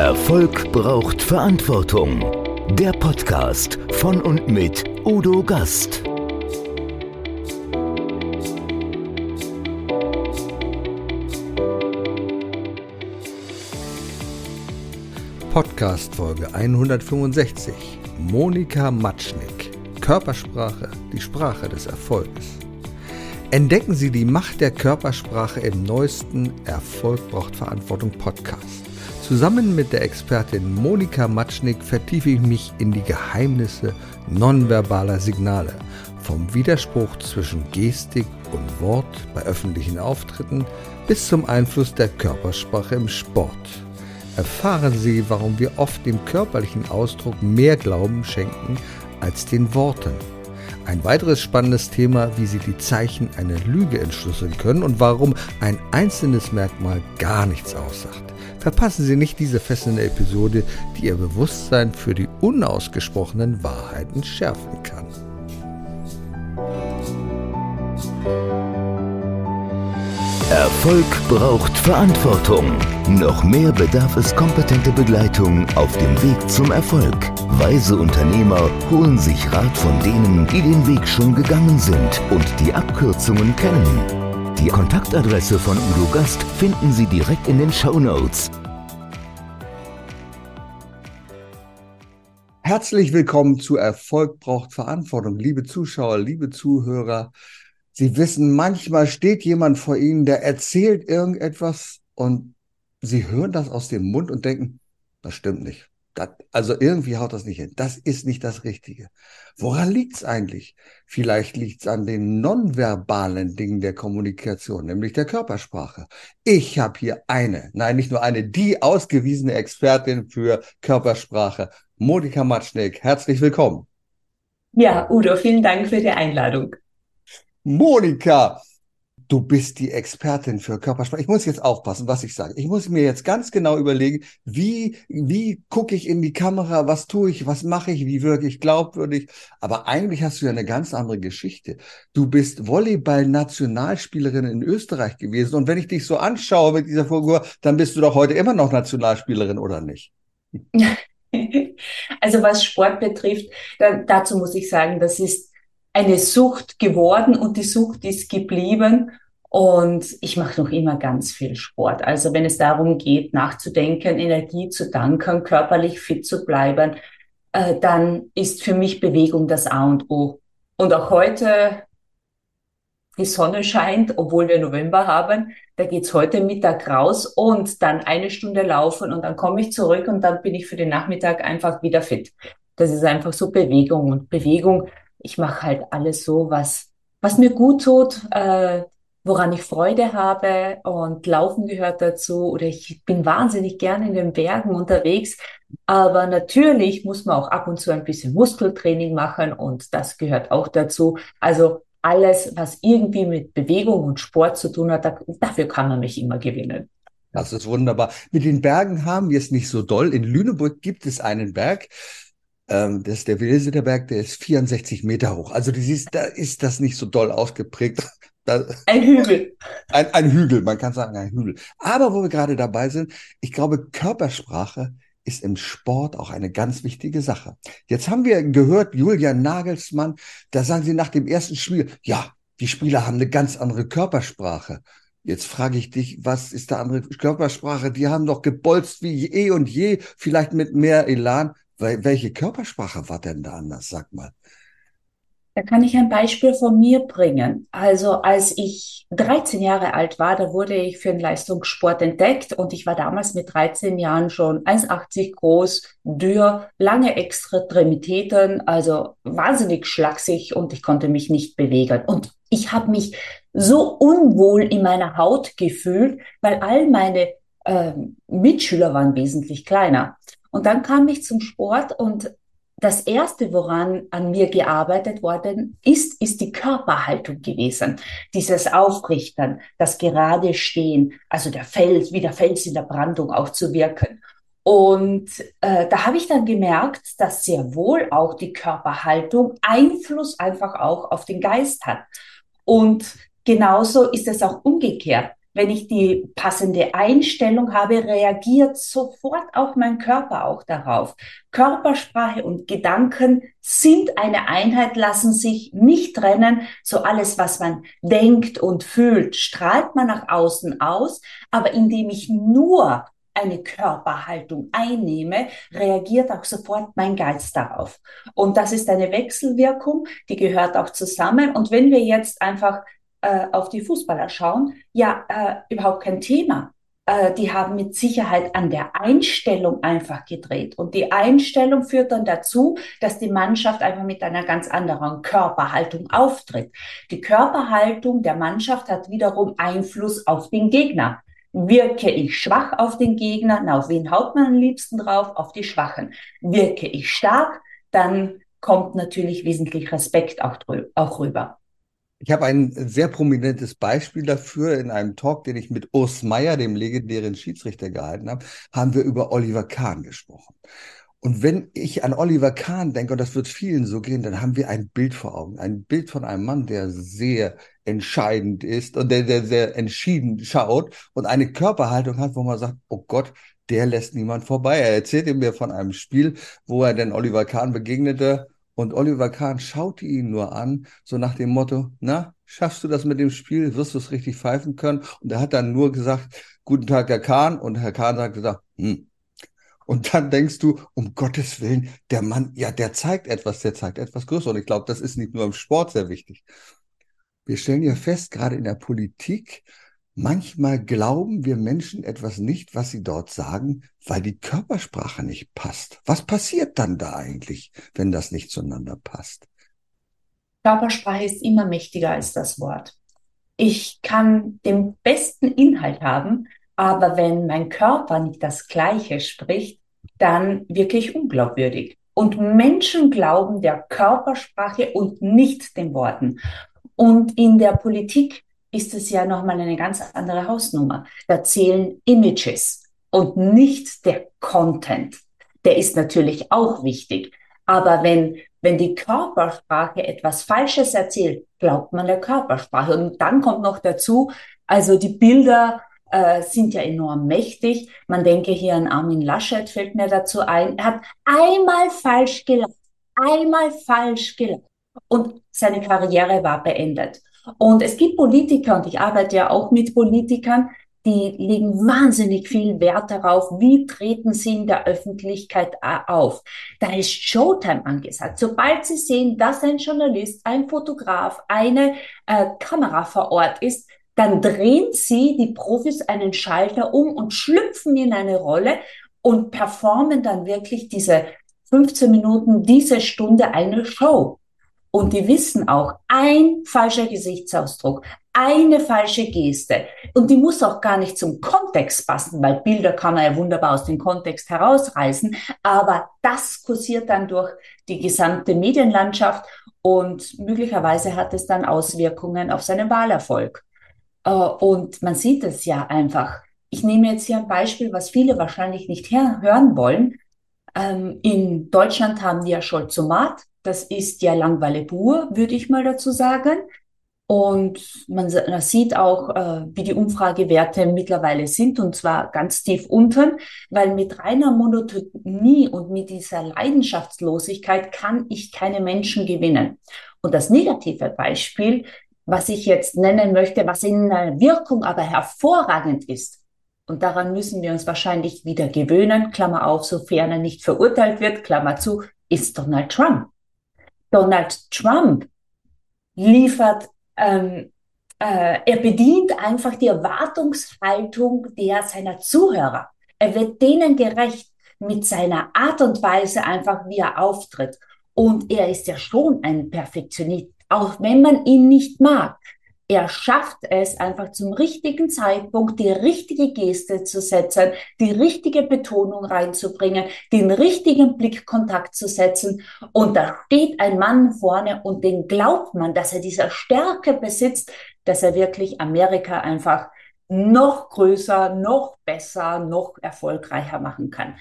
Erfolg braucht Verantwortung. Der Podcast von und mit Udo Gast. Podcast Folge 165. Monika Matschnick. Körpersprache, die Sprache des Erfolgs. Entdecken Sie die Macht der Körpersprache im neuesten Erfolg braucht Verantwortung Podcast. Zusammen mit der Expertin Monika Matschnick vertiefe ich mich in die Geheimnisse nonverbaler Signale, vom Widerspruch zwischen Gestik und Wort bei öffentlichen Auftritten bis zum Einfluss der Körpersprache im Sport. Erfahren Sie, warum wir oft dem körperlichen Ausdruck mehr Glauben schenken als den Worten. Ein weiteres spannendes Thema, wie Sie die Zeichen einer Lüge entschlüsseln können und warum ein einzelnes Merkmal gar nichts aussagt. Verpassen Sie nicht diese fesselnde Episode, die Ihr Bewusstsein für die unausgesprochenen Wahrheiten schärfen kann. Erfolg braucht Verantwortung. Noch mehr bedarf es kompetente Begleitung auf dem Weg zum Erfolg. Weise Unternehmer holen sich Rat von denen, die den Weg schon gegangen sind und die Abkürzungen kennen. Die Kontaktadresse von Udo Gast finden Sie direkt in den Show Notes. Herzlich willkommen zu Erfolg braucht Verantwortung, liebe Zuschauer, liebe Zuhörer. Sie wissen, manchmal steht jemand vor Ihnen, der erzählt irgendetwas und Sie hören das aus dem Mund und denken, das stimmt nicht. Das, also irgendwie haut das nicht hin. Das ist nicht das Richtige. Woran liegt's eigentlich? Vielleicht liegt's an den nonverbalen Dingen der Kommunikation, nämlich der Körpersprache. Ich habe hier eine, nein, nicht nur eine, die ausgewiesene Expertin für Körpersprache, Monika Matschnick. Herzlich willkommen. Ja, Udo, vielen Dank für die Einladung. Monika, du bist die Expertin für Körpersprache. Ich muss jetzt aufpassen, was ich sage. Ich muss mir jetzt ganz genau überlegen, wie, wie gucke ich in die Kamera, was tue ich, was mache ich, wie wirke ich glaubwürdig. Aber eigentlich hast du ja eine ganz andere Geschichte. Du bist Volleyball-Nationalspielerin in Österreich gewesen. Und wenn ich dich so anschaue mit dieser Figur, dann bist du doch heute immer noch Nationalspielerin, oder nicht? Also was Sport betrifft, da, dazu muss ich sagen, das ist eine Sucht geworden und die Sucht ist geblieben. Und ich mache noch immer ganz viel Sport. Also wenn es darum geht, nachzudenken, Energie zu danken, körperlich fit zu bleiben, äh, dann ist für mich Bewegung das A und O. Und auch heute, die Sonne scheint, obwohl wir November haben, da geht's heute Mittag raus und dann eine Stunde laufen und dann komme ich zurück und dann bin ich für den Nachmittag einfach wieder fit. Das ist einfach so Bewegung und Bewegung ich mache halt alles so, was, was mir gut tut, äh, woran ich Freude habe und Laufen gehört dazu oder ich bin wahnsinnig gerne in den Bergen unterwegs. Aber natürlich muss man auch ab und zu ein bisschen Muskeltraining machen und das gehört auch dazu. Also alles, was irgendwie mit Bewegung und Sport zu tun hat, dafür kann man mich immer gewinnen. Das ist wunderbar. Mit den Bergen haben wir es nicht so doll. In Lüneburg gibt es einen Berg, ähm, das ist der Wilsederberg, der ist 64 Meter hoch. Also du siehst, da ist das nicht so doll ausgeprägt. Da, ein Hügel. Ein, ein Hügel, man kann sagen ein Hügel. Aber wo wir gerade dabei sind, ich glaube, Körpersprache ist im Sport auch eine ganz wichtige Sache. Jetzt haben wir gehört, Julian Nagelsmann, da sagen sie nach dem ersten Spiel, ja, die Spieler haben eine ganz andere Körpersprache. Jetzt frage ich dich, was ist da andere Körpersprache? Die haben doch gebolzt wie eh und je, vielleicht mit mehr Elan. Welche Körpersprache war denn da anders? Sag mal. Da kann ich ein Beispiel von mir bringen. Also als ich 13 Jahre alt war, da wurde ich für den Leistungssport entdeckt und ich war damals mit 13 Jahren schon 1,80 groß, dürr, lange Extremitäten, also wahnsinnig schlaksig und ich konnte mich nicht bewegen. Und ich habe mich so unwohl in meiner Haut gefühlt, weil all meine äh, Mitschüler waren wesentlich kleiner. Und dann kam ich zum Sport und das erste, woran an mir gearbeitet worden ist, ist die Körperhaltung gewesen. Dieses Aufrichten, das gerade Stehen, also der Fels, wie der Fels in der Brandung auch zu wirken. Und äh, da habe ich dann gemerkt, dass sehr wohl auch die Körperhaltung Einfluss einfach auch auf den Geist hat. Und genauso ist es auch umgekehrt. Wenn ich die passende Einstellung habe, reagiert sofort auch mein Körper auch darauf. Körpersprache und Gedanken sind eine Einheit, lassen sich nicht trennen. So alles, was man denkt und fühlt, strahlt man nach außen aus. Aber indem ich nur eine Körperhaltung einnehme, reagiert auch sofort mein Geist darauf. Und das ist eine Wechselwirkung, die gehört auch zusammen. Und wenn wir jetzt einfach äh, auf die Fußballer schauen, ja, äh, überhaupt kein Thema. Äh, die haben mit Sicherheit an der Einstellung einfach gedreht. Und die Einstellung führt dann dazu, dass die Mannschaft einfach mit einer ganz anderen Körperhaltung auftritt. Die Körperhaltung der Mannschaft hat wiederum Einfluss auf den Gegner. Wirke ich schwach auf den Gegner, na, auf wen haut man am liebsten drauf? Auf die Schwachen. Wirke ich stark, dann kommt natürlich wesentlich Respekt auch, auch rüber. Ich habe ein sehr prominentes Beispiel dafür. In einem Talk, den ich mit Urs Meier, dem legendären Schiedsrichter, gehalten habe, haben wir über Oliver Kahn gesprochen. Und wenn ich an Oliver Kahn denke, und das wird vielen so gehen, dann haben wir ein Bild vor Augen. Ein Bild von einem Mann, der sehr entscheidend ist und der, der sehr entschieden schaut und eine Körperhaltung hat, wo man sagt, oh Gott, der lässt niemand vorbei. Er erzählte mir von einem Spiel, wo er denn Oliver Kahn begegnete und Oliver Kahn schaute ihn nur an, so nach dem Motto, na, schaffst du das mit dem Spiel? Wirst du es richtig pfeifen können? Und er hat dann nur gesagt, guten Tag, Herr Kahn. Und Herr Kahn hat gesagt, hm. Und dann denkst du, um Gottes Willen, der Mann, ja, der zeigt etwas, der zeigt etwas Größeres. Und ich glaube, das ist nicht nur im Sport sehr wichtig. Wir stellen ja fest, gerade in der Politik, Manchmal glauben wir Menschen etwas nicht, was sie dort sagen, weil die Körpersprache nicht passt. Was passiert dann da eigentlich, wenn das nicht zueinander passt? Körpersprache ist immer mächtiger als das Wort. Ich kann den besten Inhalt haben, aber wenn mein Körper nicht das Gleiche spricht, dann wirklich unglaubwürdig. Und Menschen glauben der Körpersprache und nicht den Worten. Und in der Politik ist es ja nochmal eine ganz andere Hausnummer. Da zählen Images und nicht der Content. Der ist natürlich auch wichtig. Aber wenn, wenn die Körpersprache etwas Falsches erzählt, glaubt man der Körpersprache. Und dann kommt noch dazu, also die Bilder äh, sind ja enorm mächtig. Man denke hier an Armin Laschet, fällt mir dazu ein. Er hat einmal falsch gelacht, einmal falsch gelacht. Und seine Karriere war beendet. Und es gibt Politiker, und ich arbeite ja auch mit Politikern, die legen wahnsinnig viel Wert darauf, wie treten sie in der Öffentlichkeit auf. Da ist Showtime angesagt. Sobald sie sehen, dass ein Journalist, ein Fotograf, eine äh, Kamera vor Ort ist, dann drehen sie, die Profis, einen Schalter um und schlüpfen in eine Rolle und performen dann wirklich diese 15 Minuten, diese Stunde eine Show. Und die wissen auch, ein falscher Gesichtsausdruck, eine falsche Geste. Und die muss auch gar nicht zum Kontext passen, weil Bilder kann man ja wunderbar aus dem Kontext herausreißen. Aber das kursiert dann durch die gesamte Medienlandschaft und möglicherweise hat es dann Auswirkungen auf seinen Wahlerfolg. Äh, und man sieht es ja einfach. Ich nehme jetzt hier ein Beispiel, was viele wahrscheinlich nicht hören wollen. Ähm, in Deutschland haben die ja Scholzomat das ist ja Langweile pur, würde ich mal dazu sagen. Und man, sieht auch, äh, wie die Umfragewerte mittlerweile sind, und zwar ganz tief unten, weil mit reiner Monotonie und mit dieser Leidenschaftslosigkeit kann ich keine Menschen gewinnen. Und das negative Beispiel, was ich jetzt nennen möchte, was in der Wirkung aber hervorragend ist, und daran müssen wir uns wahrscheinlich wieder gewöhnen, Klammer auf, sofern er nicht verurteilt wird, Klammer zu, ist Donald Trump. Donald Trump liefert, ähm, äh, er bedient einfach die Erwartungshaltung der seiner Zuhörer. Er wird denen gerecht mit seiner Art und Weise einfach, wie er auftritt. Und er ist ja schon ein Perfektionist, auch wenn man ihn nicht mag er schafft es einfach zum richtigen Zeitpunkt die richtige Geste zu setzen, die richtige Betonung reinzubringen, den richtigen Blickkontakt zu setzen. Und da steht ein Mann vorne und den glaubt man, dass er diese Stärke besitzt, dass er wirklich Amerika einfach noch größer, noch besser, noch erfolgreicher machen kann.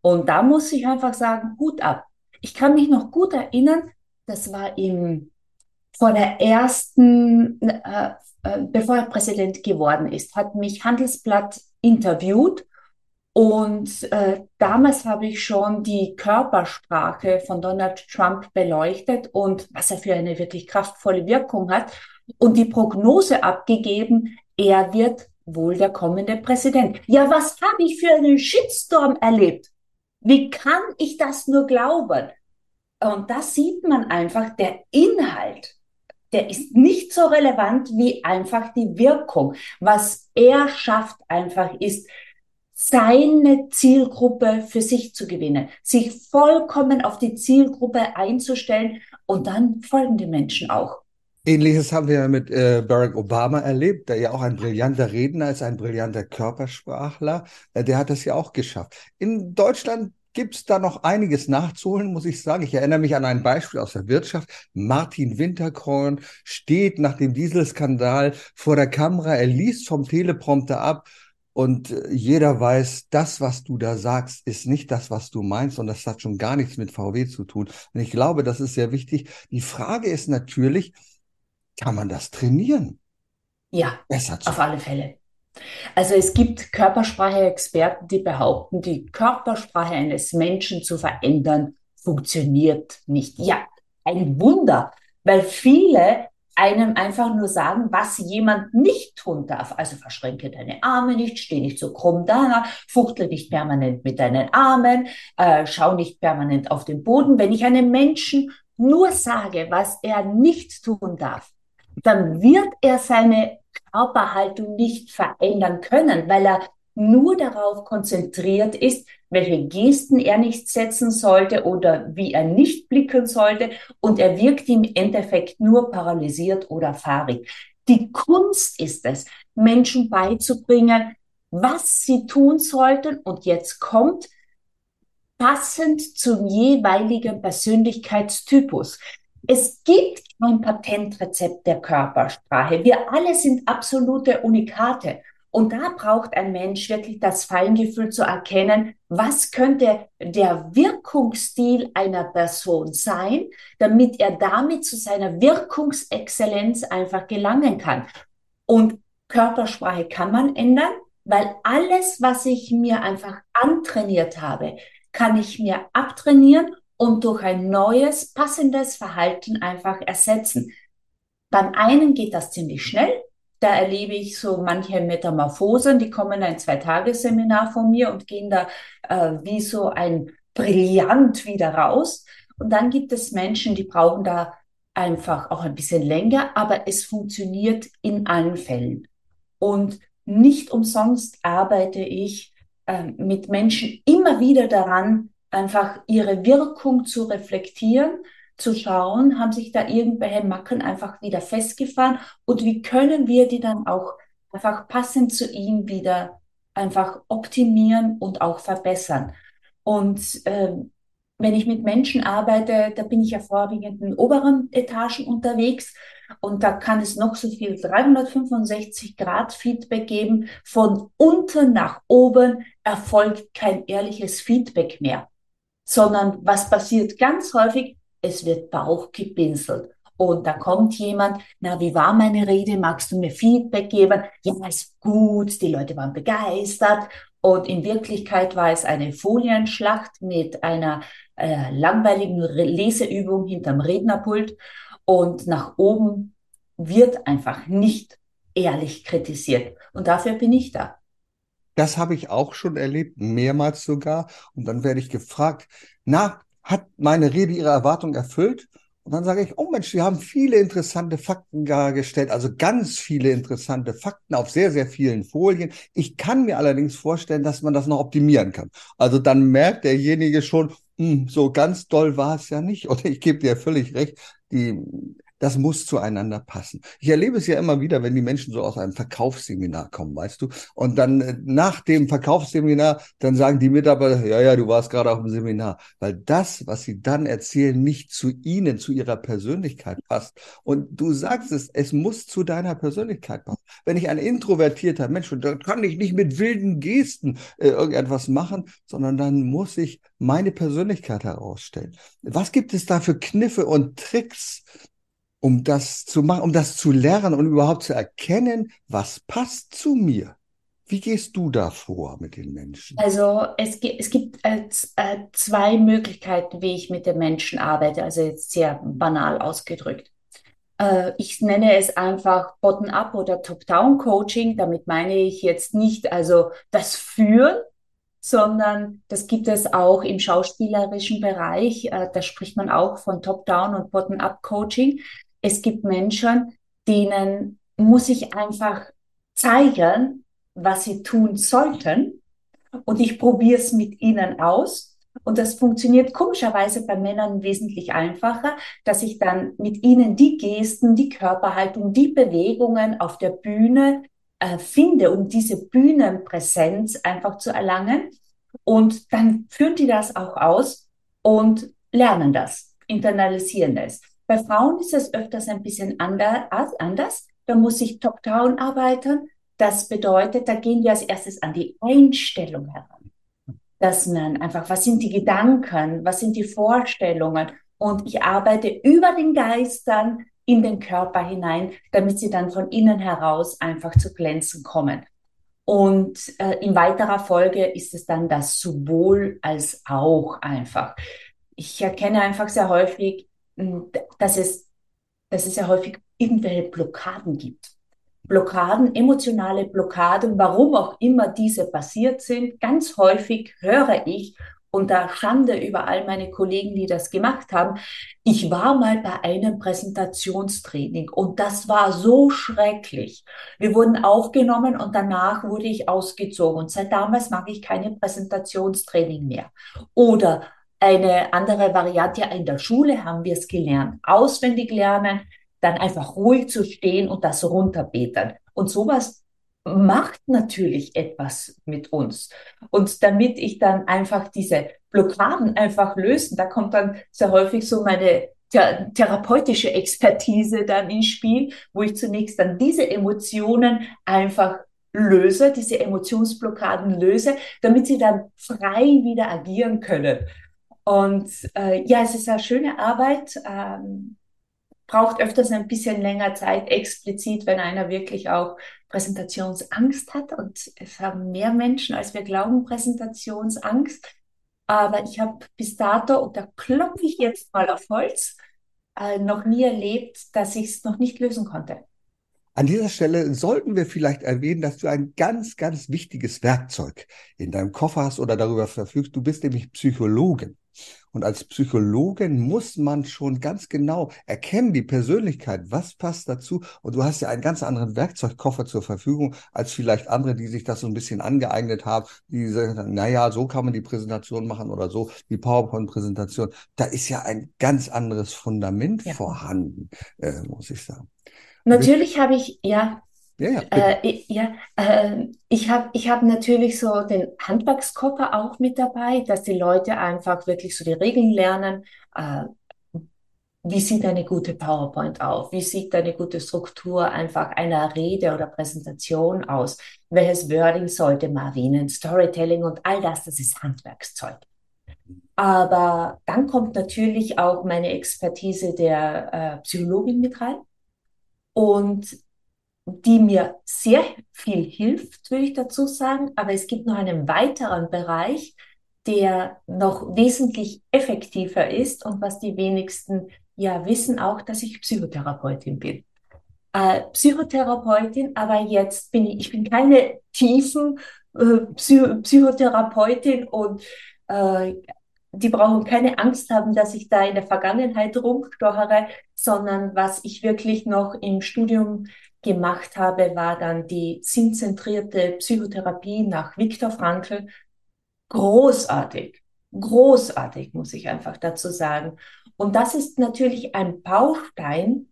Und da muss ich einfach sagen, Hut ab. Ich kann mich noch gut erinnern, das war im vor der ersten, äh, äh, bevor er Präsident geworden ist, hat mich Handelsblatt interviewt und äh, damals habe ich schon die Körpersprache von Donald Trump beleuchtet und was er für eine wirklich kraftvolle Wirkung hat und die Prognose abgegeben, er wird wohl der kommende Präsident. Ja, was habe ich für einen Shitstorm erlebt? Wie kann ich das nur glauben? Und da sieht man einfach, der Inhalt, der ist nicht so relevant wie einfach die Wirkung. Was er schafft einfach ist, seine Zielgruppe für sich zu gewinnen, sich vollkommen auf die Zielgruppe einzustellen und dann folgen die Menschen auch. Ähnliches haben wir mit äh, Barack Obama erlebt, der ja auch ein brillanter Redner ist, ein brillanter Körpersprachler. Äh, der hat das ja auch geschafft. In Deutschland gibt es da noch einiges nachzuholen, muss ich sagen. Ich erinnere mich an ein Beispiel aus der Wirtschaft. Martin Winterkorn steht nach dem Dieselskandal vor der Kamera. Er liest vom Teleprompter ab und äh, jeder weiß, das, was du da sagst, ist nicht das, was du meinst und das hat schon gar nichts mit VW zu tun. Und ich glaube, das ist sehr wichtig. Die Frage ist natürlich, kann man das trainieren? Ja, auf alle Fälle. Also es gibt Körpersprache-Experten, die behaupten, die Körpersprache eines Menschen zu verändern, funktioniert nicht. Ja, ein Wunder, weil viele einem einfach nur sagen, was jemand nicht tun darf. Also verschränke deine Arme nicht, steh nicht so krumm da, fuchtle nicht permanent mit deinen Armen, äh, schau nicht permanent auf den Boden. Wenn ich einem Menschen nur sage, was er nicht tun darf, dann wird er seine Körperhaltung nicht verändern können, weil er nur darauf konzentriert ist, welche Gesten er nicht setzen sollte oder wie er nicht blicken sollte. Und er wirkt im Endeffekt nur paralysiert oder fahrig. Die Kunst ist es, Menschen beizubringen, was sie tun sollten. Und jetzt kommt passend zum jeweiligen Persönlichkeitstypus. Es gibt kein Patentrezept der Körpersprache. Wir alle sind absolute Unikate. Und da braucht ein Mensch wirklich das Feingefühl zu erkennen, was könnte der Wirkungsstil einer Person sein, damit er damit zu seiner Wirkungsexzellenz einfach gelangen kann. Und Körpersprache kann man ändern, weil alles, was ich mir einfach antrainiert habe, kann ich mir abtrainieren und durch ein neues, passendes Verhalten einfach ersetzen. Beim einen geht das ziemlich schnell. Da erlebe ich so manche Metamorphosen, die kommen ein Zwei-Tage-Seminar von mir und gehen da äh, wie so ein Brillant wieder raus. Und dann gibt es Menschen, die brauchen da einfach auch ein bisschen länger, aber es funktioniert in allen Fällen. Und nicht umsonst arbeite ich äh, mit Menschen immer wieder daran, einfach ihre Wirkung zu reflektieren, zu schauen, haben sich da irgendwelche Macken einfach wieder festgefahren und wie können wir die dann auch einfach passend zu ihm wieder einfach optimieren und auch verbessern. Und ähm, wenn ich mit Menschen arbeite, da bin ich ja vorwiegend in oberen Etagen unterwegs und da kann es noch so viel 365 Grad Feedback geben. Von unten nach oben erfolgt kein ehrliches Feedback mehr sondern was passiert ganz häufig? Es wird Bauch gepinselt. Und da kommt jemand, na, wie war meine Rede? Magst du mir Feedback geben? Ja, ist gut, die Leute waren begeistert. Und in Wirklichkeit war es eine Folienschlacht mit einer äh, langweiligen Leseübung hinterm Rednerpult. Und nach oben wird einfach nicht ehrlich kritisiert. Und dafür bin ich da. Das habe ich auch schon erlebt, mehrmals sogar. Und dann werde ich gefragt, na, hat meine Rede ihre Erwartung erfüllt? Und dann sage ich, oh Mensch, Sie haben viele interessante Fakten dargestellt, also ganz viele interessante Fakten auf sehr, sehr vielen Folien. Ich kann mir allerdings vorstellen, dass man das noch optimieren kann. Also dann merkt derjenige schon, hm, so ganz doll war es ja nicht. Oder ich gebe dir völlig recht, die das muss zueinander passen. Ich erlebe es ja immer wieder, wenn die Menschen so aus einem Verkaufsseminar kommen, weißt du, und dann äh, nach dem Verkaufsseminar, dann sagen die Mitarbeiter, ja, ja, du warst gerade auf dem Seminar, weil das, was sie dann erzählen, nicht zu ihnen, zu ihrer Persönlichkeit passt. Und du sagst es, es muss zu deiner Persönlichkeit passen. Wenn ich ein introvertierter Mensch bin, dann kann ich nicht mit wilden Gesten äh, irgendetwas machen, sondern dann muss ich meine Persönlichkeit herausstellen. Was gibt es da für Kniffe und Tricks, um das zu machen, um das zu lernen und überhaupt zu erkennen, was passt zu mir? Wie gehst du da vor mit den Menschen? Also es, es gibt äh, äh, zwei Möglichkeiten, wie ich mit den Menschen arbeite, also jetzt sehr banal ausgedrückt. Äh, ich nenne es einfach Bottom-up oder Top-down-Coaching. Damit meine ich jetzt nicht also das Führen, sondern das gibt es auch im schauspielerischen Bereich. Äh, da spricht man auch von Top-down und Bottom-up-Coaching. Es gibt Menschen, denen muss ich einfach zeigen, was sie tun sollten. Und ich probiere es mit ihnen aus. Und das funktioniert komischerweise bei Männern wesentlich einfacher, dass ich dann mit ihnen die Gesten, die Körperhaltung, die Bewegungen auf der Bühne äh, finde, um diese Bühnenpräsenz einfach zu erlangen. Und dann führen die das auch aus und lernen das, internalisieren es. Bei Frauen ist es öfters ein bisschen anders. Da muss ich top-down arbeiten. Das bedeutet, da gehen wir als erstes an die Einstellung heran. Dass man einfach, was sind die Gedanken, was sind die Vorstellungen? Und ich arbeite über den Geistern in den Körper hinein, damit sie dann von innen heraus einfach zu glänzen kommen. Und äh, in weiterer Folge ist es dann das sowohl als auch einfach. Ich erkenne einfach sehr häufig, dass es, dass es sehr häufig irgendwelche Blockaden gibt. Blockaden, emotionale Blockaden, warum auch immer diese passiert sind. Ganz häufig höre ich unter Schande über all meine Kollegen, die das gemacht haben. Ich war mal bei einem Präsentationstraining und das war so schrecklich. Wir wurden aufgenommen und danach wurde ich ausgezogen und seit damals mag ich keine Präsentationstraining mehr. Oder eine andere Variante, in der Schule haben wir es gelernt, auswendig lernen, dann einfach ruhig zu stehen und das runterbeten. Und sowas macht natürlich etwas mit uns. Und damit ich dann einfach diese Blockaden einfach lösen, da kommt dann sehr häufig so meine therapeutische Expertise dann ins Spiel, wo ich zunächst dann diese Emotionen einfach löse, diese Emotionsblockaden löse, damit sie dann frei wieder agieren können. Und äh, ja, es ist eine schöne Arbeit. Ähm, braucht öfters ein bisschen länger Zeit, explizit, wenn einer wirklich auch Präsentationsangst hat. Und es haben mehr Menschen, als wir glauben, Präsentationsangst. Aber ich habe bis dato, und da klopfe ich jetzt mal auf Holz, äh, noch nie erlebt, dass ich es noch nicht lösen konnte. An dieser Stelle sollten wir vielleicht erwähnen, dass du ein ganz, ganz wichtiges Werkzeug in deinem Koffer hast oder darüber verfügst. Du bist nämlich Psychologin. Und als Psychologin muss man schon ganz genau erkennen, die Persönlichkeit, was passt dazu. Und du hast ja einen ganz anderen Werkzeugkoffer zur Verfügung als vielleicht andere, die sich das so ein bisschen angeeignet haben, die sagen, naja, so kann man die Präsentation machen oder so, die PowerPoint-Präsentation. Da ist ja ein ganz anderes Fundament ja. vorhanden, äh, muss ich sagen. Natürlich habe ich, ja, ja, ja, äh, ja äh, ich habe ich hab natürlich so den Handwerkskoffer auch mit dabei, dass die Leute einfach wirklich so die Regeln lernen. Äh, wie sieht eine gute PowerPoint auf? Wie sieht eine gute Struktur einfach einer Rede oder Präsentation aus? Welches Wording sollte man erwähnen? Storytelling und all das, das ist Handwerkszeug. Aber dann kommt natürlich auch meine Expertise der äh, Psychologin mit rein und die mir sehr viel hilft, würde ich dazu sagen. Aber es gibt noch einen weiteren Bereich, der noch wesentlich effektiver ist und was die wenigsten ja wissen auch, dass ich Psychotherapeutin bin. Äh, Psychotherapeutin, aber jetzt bin ich, ich bin keine tiefen äh, Psy Psychotherapeutin und äh, die brauchen keine Angst haben, dass ich da in der Vergangenheit rumstochere, sondern was ich wirklich noch im Studium gemacht habe, war dann die sinnzentrierte Psychotherapie nach Viktor Frankl. Großartig, großartig, muss ich einfach dazu sagen. Und das ist natürlich ein Baustein,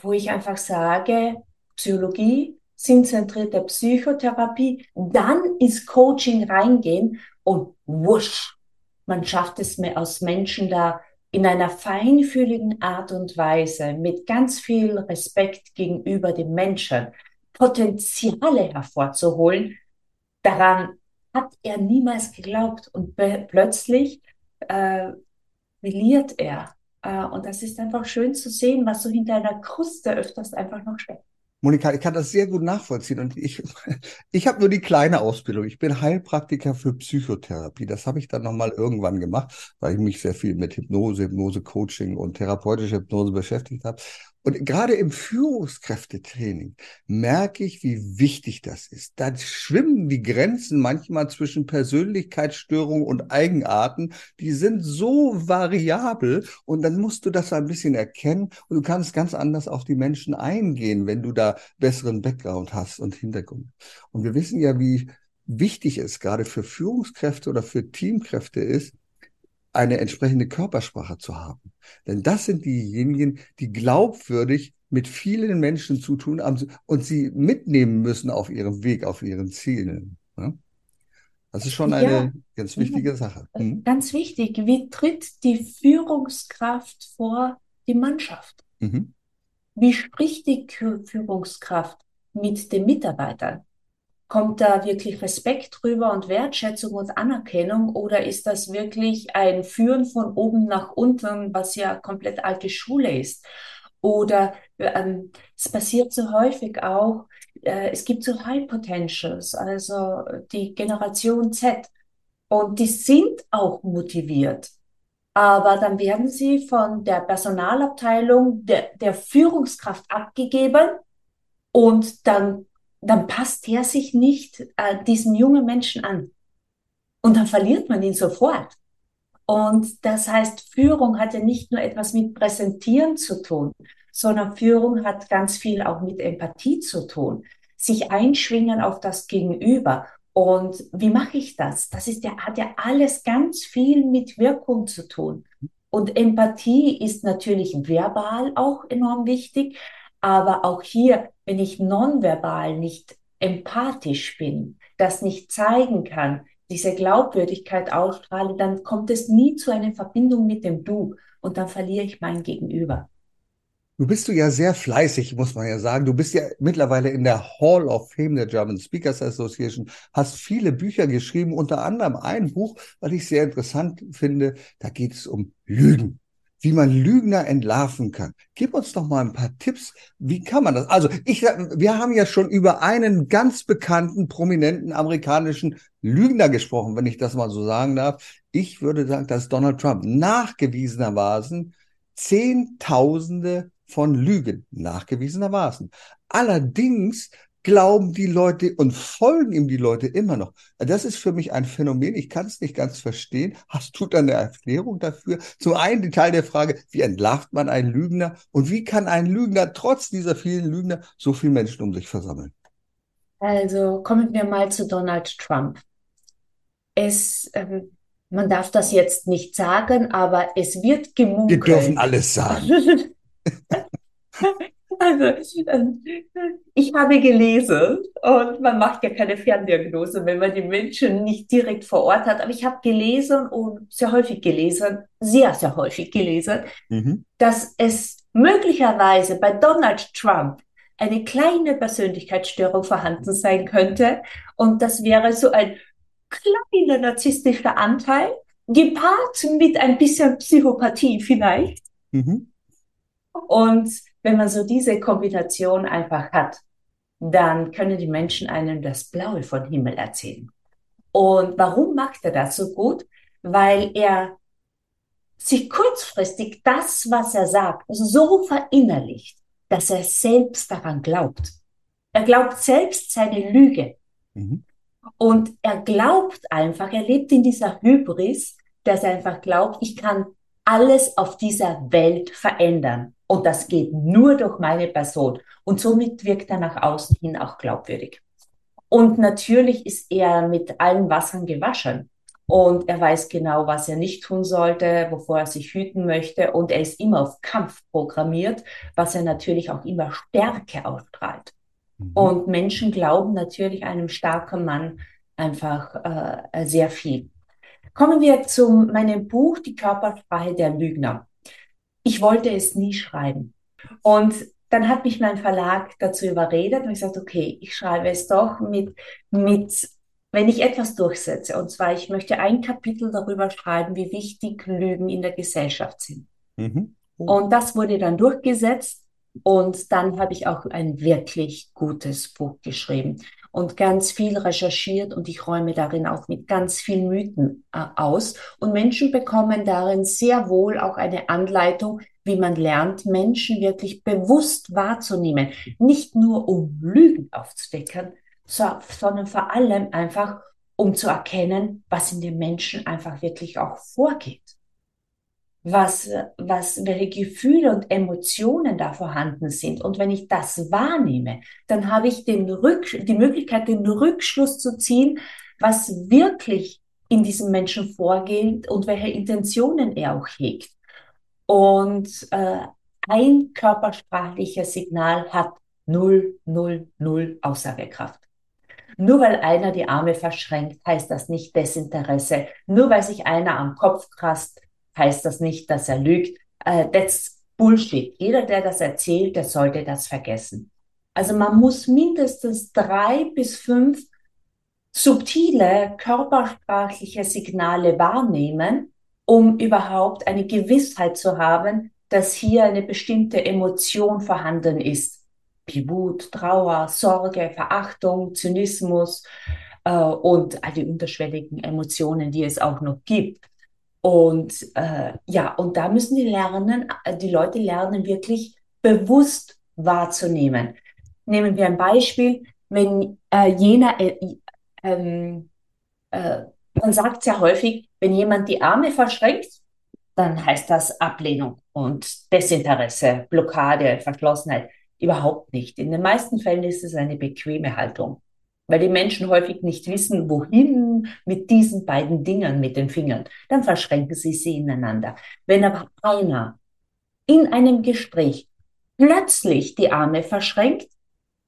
wo ich einfach sage, Psychologie, sinnzentrierte Psychotherapie, dann ins Coaching reingehen und wusch, man schafft es mir aus Menschen da in einer feinfühligen Art und Weise mit ganz viel Respekt gegenüber dem Menschen Potenziale hervorzuholen, daran hat er niemals geglaubt und plötzlich äh, brilliert er Äh, und das ist einfach schön zu sehen, was so hinter einer Kruste öfters einfach noch steckt. Monika, ich kann das sehr gut nachvollziehen und ich, ich habe nur die kleine Ausbildung. Ich bin Heilpraktiker für Psychotherapie. Das habe ich dann nochmal irgendwann gemacht, weil ich mich sehr viel mit Hypnose, Hypnose-Coaching und therapeutischer Hypnose beschäftigt habe. Und gerade im Führungskräftetraining merke ich, wie wichtig das ist. Da schwimmen die Grenzen manchmal zwischen Persönlichkeitsstörungen und Eigenarten. Die sind so variabel und dann musst du das ein bisschen erkennen und du kannst ganz anders auf die Menschen eingehen, wenn du da besseren Background hast und Hintergrund. Und wir wissen ja, wie wichtig es gerade für Führungskräfte oder für Teamkräfte ist, eine entsprechende Körpersprache zu haben. Denn das sind diejenigen, die glaubwürdig mit vielen Menschen zu tun haben und sie mitnehmen müssen auf ihrem Weg, auf ihren Zielen. Das ist schon eine ja. ganz wichtige Sache. Hm? Ganz wichtig. Wie tritt die Führungskraft vor die Mannschaft? Mhm. Wie spricht die Führungskraft mit den Mitarbeitern? Kommt da wirklich Respekt drüber und Wertschätzung und Anerkennung oder ist das wirklich ein Führen von oben nach unten, was ja komplett alte Schule ist? Oder ähm, es passiert so häufig auch, äh, es gibt so High Potentials, also die Generation Z. Und die sind auch motiviert. Aber dann werden sie von der Personalabteilung der, der Führungskraft abgegeben und dann dann passt der sich nicht äh, diesem jungen Menschen an. Und dann verliert man ihn sofort. Und das heißt, Führung hat ja nicht nur etwas mit Präsentieren zu tun, sondern Führung hat ganz viel auch mit Empathie zu tun. Sich einschwingen auf das Gegenüber. Und wie mache ich das? Das ist ja, hat ja alles ganz viel mit Wirkung zu tun. Und Empathie ist natürlich verbal auch enorm wichtig, aber auch hier, wenn ich nonverbal nicht empathisch bin, das nicht zeigen kann, diese Glaubwürdigkeit ausstrahle, dann kommt es nie zu einer Verbindung mit dem Du und dann verliere ich mein Gegenüber. Du bist du ja sehr fleißig, muss man ja sagen. Du bist ja mittlerweile in der Hall of Fame der German Speakers Association, hast viele Bücher geschrieben, unter anderem ein Buch, was ich sehr interessant finde. Da geht es um Lügen wie man Lügner entlarven kann. Gib uns doch mal ein paar Tipps. Wie kann man das? Also, ich, wir haben ja schon über einen ganz bekannten, prominenten amerikanischen Lügner gesprochen, wenn ich das mal so sagen darf. Ich würde sagen, dass Donald Trump nachgewiesenermaßen Zehntausende von Lügen nachgewiesenermaßen. Allerdings glauben die Leute und folgen ihm die Leute immer noch. Das ist für mich ein Phänomen. Ich kann es nicht ganz verstehen. Hast du da eine Erklärung dafür? Zum einen die Teil der Frage, wie entlarvt man einen Lügner und wie kann ein Lügner trotz dieser vielen Lügner so viele Menschen um sich versammeln? Also kommen wir mal zu Donald Trump. Es, ähm, man darf das jetzt nicht sagen, aber es wird gemunkelt. Wir dürfen alles sagen. Also, ähm, ich habe gelesen und man macht ja keine Ferndiagnose, wenn man die Menschen nicht direkt vor Ort hat. Aber ich habe gelesen und sehr häufig gelesen, sehr, sehr häufig gelesen, mhm. dass es möglicherweise bei Donald Trump eine kleine Persönlichkeitsstörung vorhanden sein könnte. Und das wäre so ein kleiner narzisstischer Anteil, gepaart mit ein bisschen Psychopathie vielleicht. Mhm. Und wenn man so diese Kombination einfach hat, dann können die Menschen einem das Blaue vom Himmel erzählen. Und warum macht er das so gut? Weil er sich kurzfristig das, was er sagt, so verinnerlicht, dass er selbst daran glaubt. Er glaubt selbst seine Lüge. Mhm. Und er glaubt einfach, er lebt in dieser Hybris, dass er einfach glaubt, ich kann alles auf dieser Welt verändern. Und das geht nur durch meine Person. Und somit wirkt er nach außen hin auch glaubwürdig. Und natürlich ist er mit allen Wassern gewaschen. Und er weiß genau, was er nicht tun sollte, wovor er sich hüten möchte. Und er ist immer auf Kampf programmiert, was er natürlich auch immer Stärke ausstrahlt. Mhm. Und Menschen glauben natürlich einem starken Mann einfach äh, sehr viel. Kommen wir zu meinem Buch Die Körpersprache der Lügner ich wollte es nie schreiben. Und dann hat mich mein Verlag dazu überredet und ich gesagt, okay, ich schreibe es doch mit, mit, wenn ich etwas durchsetze. Und zwar, ich möchte ein Kapitel darüber schreiben, wie wichtig Lügen in der Gesellschaft sind. Mhm. Oh. Und das wurde dann durchgesetzt und dann habe ich auch ein wirklich gutes Buch geschrieben und ganz viel recherchiert und ich räume darin auch mit ganz vielen Mythen äh, aus. Und Menschen bekommen darin sehr wohl auch eine Anleitung, wie man lernt, Menschen wirklich bewusst wahrzunehmen. Nicht nur um Lügen aufzudecken, so, sondern vor allem einfach, um zu erkennen, was in den Menschen einfach wirklich auch vorgeht was, was, welche Gefühle und Emotionen da vorhanden sind. Und wenn ich das wahrnehme, dann habe ich den Rück, die Möglichkeit, den Rückschluss zu ziehen, was wirklich in diesem Menschen vorgeht und welche Intentionen er auch hegt. Und äh, ein körpersprachliches Signal hat null, null, null Aussagekraft. Nur weil einer die Arme verschränkt, heißt das nicht Desinteresse. Nur weil sich einer am Kopf kratzt, heißt das nicht, dass er lügt. Uh, that's Bullshit. Jeder, der das erzählt, der sollte das vergessen. Also man muss mindestens drei bis fünf subtile körpersprachliche Signale wahrnehmen, um überhaupt eine Gewissheit zu haben, dass hier eine bestimmte Emotion vorhanden ist. Wie Wut, Trauer, Sorge, Verachtung, Zynismus äh, und all die unterschwelligen Emotionen, die es auch noch gibt. Und äh, ja, und da müssen die lernen, äh, die Leute lernen wirklich bewusst wahrzunehmen. Nehmen wir ein Beispiel, wenn äh, jener, äh, ähm, äh, man sagt sehr häufig, wenn jemand die Arme verschränkt, dann heißt das Ablehnung und Desinteresse, Blockade, Verschlossenheit. Überhaupt nicht. In den meisten Fällen ist es eine bequeme Haltung weil die Menschen häufig nicht wissen, wohin mit diesen beiden Dingen mit den Fingern. Dann verschränken sie sie ineinander. Wenn aber einer in einem Gespräch plötzlich die Arme verschränkt,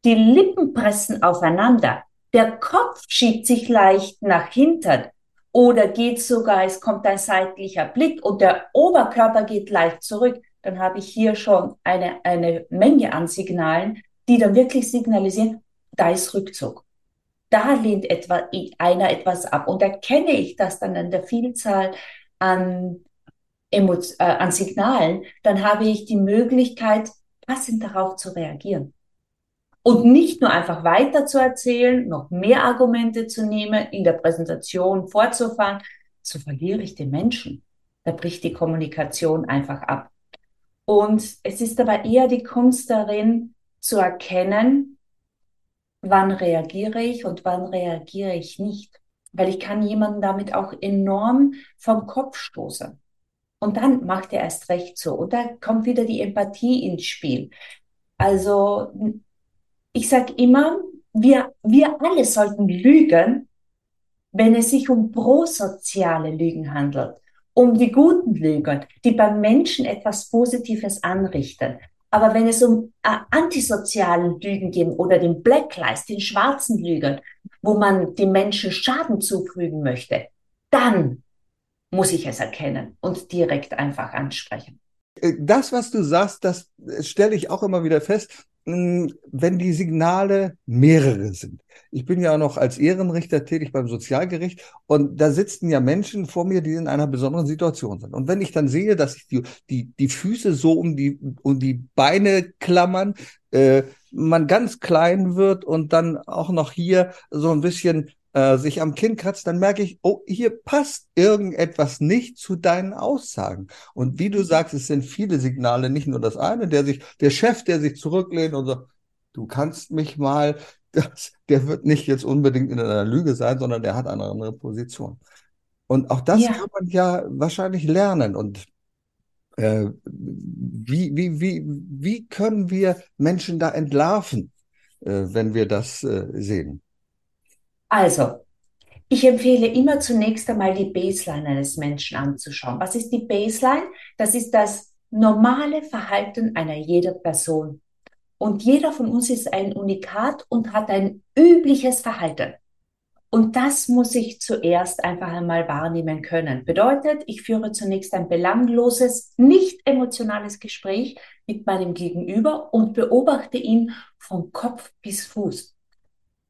die Lippen pressen aufeinander, der Kopf schiebt sich leicht nach hinten oder geht sogar, es kommt ein seitlicher Blick und der Oberkörper geht leicht zurück, dann habe ich hier schon eine, eine Menge an Signalen, die dann wirklich signalisieren, da ist Rückzug da lehnt etwa, einer etwas ab. Und erkenne ich das dann an der Vielzahl an, Emo äh, an Signalen, dann habe ich die Möglichkeit, passend darauf zu reagieren. Und nicht nur einfach weiter zu erzählen, noch mehr Argumente zu nehmen, in der Präsentation fortzufahren, so verliere ich den Menschen. Da bricht die Kommunikation einfach ab. Und es ist aber eher die Kunst darin, zu erkennen, wann reagiere ich und wann reagiere ich nicht. Weil ich kann jemanden damit auch enorm vom Kopf stoßen. Und dann macht er erst recht so. Und da kommt wieder die Empathie ins Spiel. Also ich sage immer, wir, wir alle sollten lügen, wenn es sich um prosoziale Lügen handelt, um die guten Lügen, die beim Menschen etwas Positives anrichten. Aber wenn es um äh, antisozialen Lügen geht oder den Black Lies, den schwarzen Lügen, wo man den Menschen Schaden zufügen möchte, dann muss ich es erkennen und direkt einfach ansprechen. Äh, das, was du sagst, das stelle ich auch immer wieder fest. Hm, wenn die Signale mehrere sind. Ich bin ja noch als Ehrenrichter tätig beim Sozialgericht und da sitzen ja Menschen vor mir, die in einer besonderen Situation sind. Und wenn ich dann sehe, dass sich die, die, die Füße so um die, um die Beine klammern, äh, man ganz klein wird und dann auch noch hier so ein bisschen äh, sich am Kinn kratzt, dann merke ich, oh, hier passt irgendetwas nicht zu deinen Aussagen. Und wie du sagst, es sind viele Signale, nicht nur das eine, der sich, der Chef, der sich zurücklehnt und sagt, du kannst mich mal, das, der wird nicht jetzt unbedingt in einer Lüge sein, sondern der hat eine andere Position. Und auch das ja. kann man ja wahrscheinlich lernen. Und äh, wie, wie, wie, wie können wir Menschen da entlarven, äh, wenn wir das äh, sehen? Also, ich empfehle immer zunächst einmal die Baseline eines Menschen anzuschauen. Was ist die Baseline? Das ist das normale Verhalten einer jeder Person. Und jeder von uns ist ein Unikat und hat ein übliches Verhalten. Und das muss ich zuerst einfach einmal wahrnehmen können. Bedeutet, ich führe zunächst ein belangloses, nicht emotionales Gespräch mit meinem Gegenüber und beobachte ihn von Kopf bis Fuß.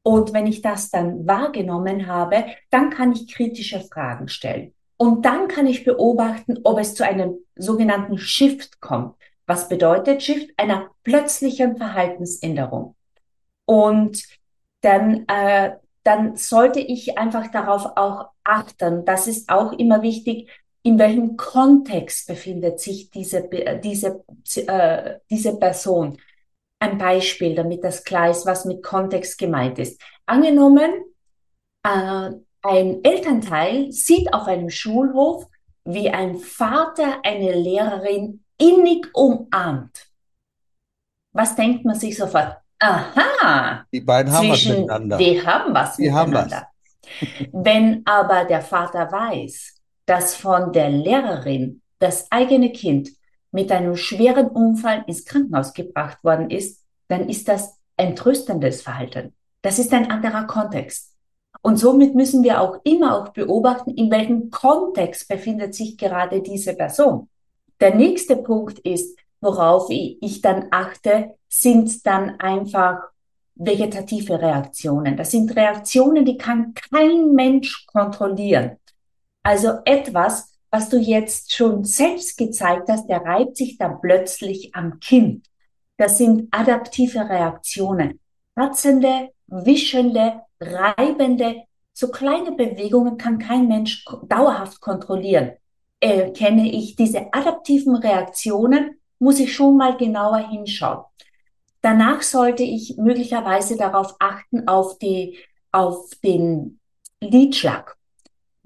Und wenn ich das dann wahrgenommen habe, dann kann ich kritische Fragen stellen. Und dann kann ich beobachten, ob es zu einem sogenannten Shift kommt. Was bedeutet Shift? Einer plötzlichen Verhaltensänderung. Und dann, äh, dann sollte ich einfach darauf auch achten. Das ist auch immer wichtig, in welchem Kontext befindet sich diese, diese, äh, diese Person. Ein Beispiel, damit das klar ist, was mit Kontext gemeint ist. Angenommen, äh, ein Elternteil sieht auf einem Schulhof, wie ein Vater eine Lehrerin innig umarmt. Was denkt man sich sofort? Aha, die beiden haben was miteinander. Die haben was die miteinander. Haben was. Wenn aber der Vater weiß, dass von der Lehrerin das eigene Kind mit einem schweren Unfall ins Krankenhaus gebracht worden ist, dann ist das ein tröstendes Verhalten. Das ist ein anderer Kontext. Und somit müssen wir auch immer auch beobachten, in welchem Kontext befindet sich gerade diese Person. Der nächste Punkt ist, worauf ich dann achte, sind dann einfach vegetative Reaktionen. Das sind Reaktionen, die kann kein Mensch kontrollieren. Also etwas, was du jetzt schon selbst gezeigt hast, der reibt sich dann plötzlich am Kind. Das sind adaptive Reaktionen. Kratzende, wischende, reibende, so kleine Bewegungen kann kein Mensch dauerhaft kontrollieren. Äh, kenne ich diese adaptiven Reaktionen, muss ich schon mal genauer hinschauen. Danach sollte ich möglicherweise darauf achten, auf, die, auf den Lidschlag.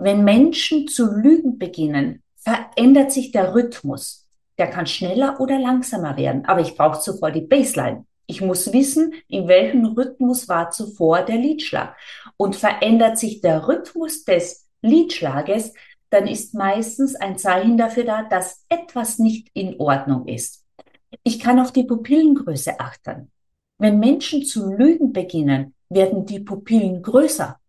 Wenn Menschen zu lügen beginnen, verändert sich der Rhythmus. Der kann schneller oder langsamer werden, aber ich brauche zuvor die Baseline. Ich muss wissen, in welchem Rhythmus war zuvor der Liedschlag. Und verändert sich der Rhythmus des Liedschlages, dann ist meistens ein Zeichen dafür da, dass etwas nicht in Ordnung ist. Ich kann auf die Pupillengröße achten. Wenn Menschen zu lügen beginnen, werden die Pupillen größer,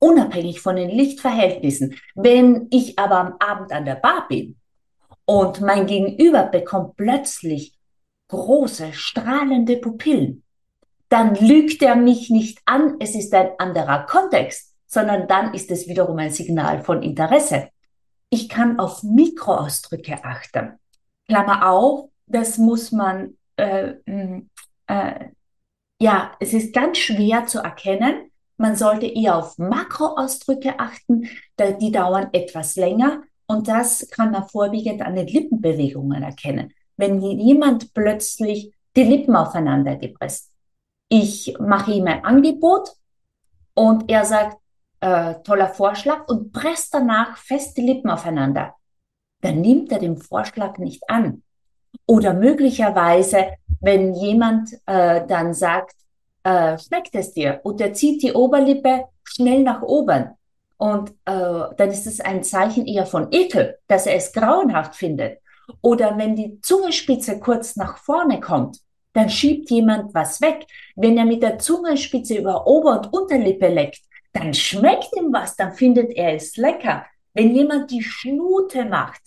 unabhängig von den Lichtverhältnissen. Wenn ich aber am Abend an der Bar bin und mein Gegenüber bekommt plötzlich große, strahlende Pupillen, dann lügt er mich nicht an, es ist ein anderer Kontext, sondern dann ist es wiederum ein Signal von Interesse. Ich kann auf Mikroausdrücke achten. Klammer auf, das muss man, äh, äh, ja, es ist ganz schwer zu erkennen. Man sollte eher auf Makroausdrücke achten, die dauern etwas länger und das kann man vorwiegend an den Lippenbewegungen erkennen wenn jemand plötzlich die Lippen aufeinander gepresst. Ich mache ihm ein Angebot und er sagt, äh, toller Vorschlag und presst danach fest die Lippen aufeinander. Dann nimmt er den Vorschlag nicht an. Oder möglicherweise, wenn jemand äh, dann sagt, äh, schmeckt es dir? Und er zieht die Oberlippe schnell nach oben. Und äh, dann ist es ein Zeichen eher von Ekel, dass er es grauenhaft findet. Oder wenn die Zungenspitze kurz nach vorne kommt, dann schiebt jemand was weg. Wenn er mit der Zungenspitze über Ober- und Unterlippe leckt, dann schmeckt ihm was, dann findet er es lecker. Wenn jemand die Schnute macht,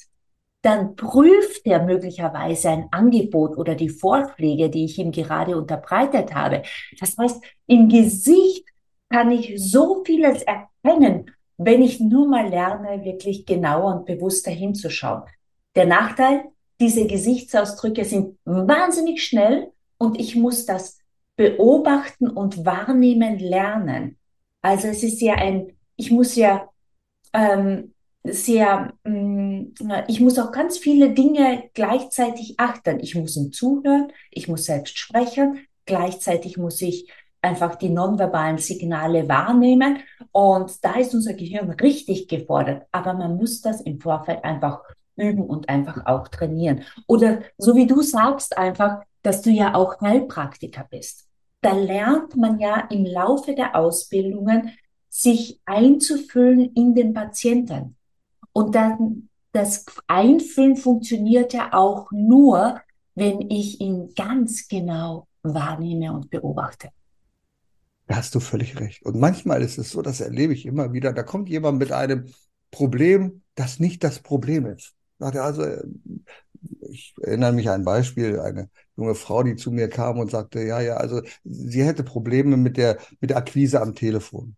dann prüft er möglicherweise ein Angebot oder die Vorschläge, die ich ihm gerade unterbreitet habe. Das heißt, im Gesicht kann ich so vieles erkennen, wenn ich nur mal lerne, wirklich genauer und bewusster hinzuschauen. Der Nachteil, diese Gesichtsausdrücke sind wahnsinnig schnell und ich muss das beobachten und wahrnehmen lernen. Also es ist ja ein, ich muss ja ähm, sehr, ähm, ich muss auch ganz viele Dinge gleichzeitig achten. Ich muss ihm zuhören, ich muss selbst sprechen, gleichzeitig muss ich einfach die nonverbalen Signale wahrnehmen und da ist unser Gehirn richtig gefordert. Aber man muss das im Vorfeld einfach üben und einfach auch trainieren. Oder so wie du sagst einfach, dass du ja auch Heilpraktiker bist. Da lernt man ja im Laufe der Ausbildungen, sich einzufüllen in den Patienten. Und dann das Einfüllen funktioniert ja auch nur, wenn ich ihn ganz genau wahrnehme und beobachte. Da hast du völlig recht. Und manchmal ist es so, das erlebe ich immer wieder, da kommt jemand mit einem Problem, das nicht das Problem ist. Also, ich erinnere mich an ein Beispiel, eine junge Frau, die zu mir kam und sagte, ja, ja, also sie hätte Probleme mit der, mit der Akquise am Telefon.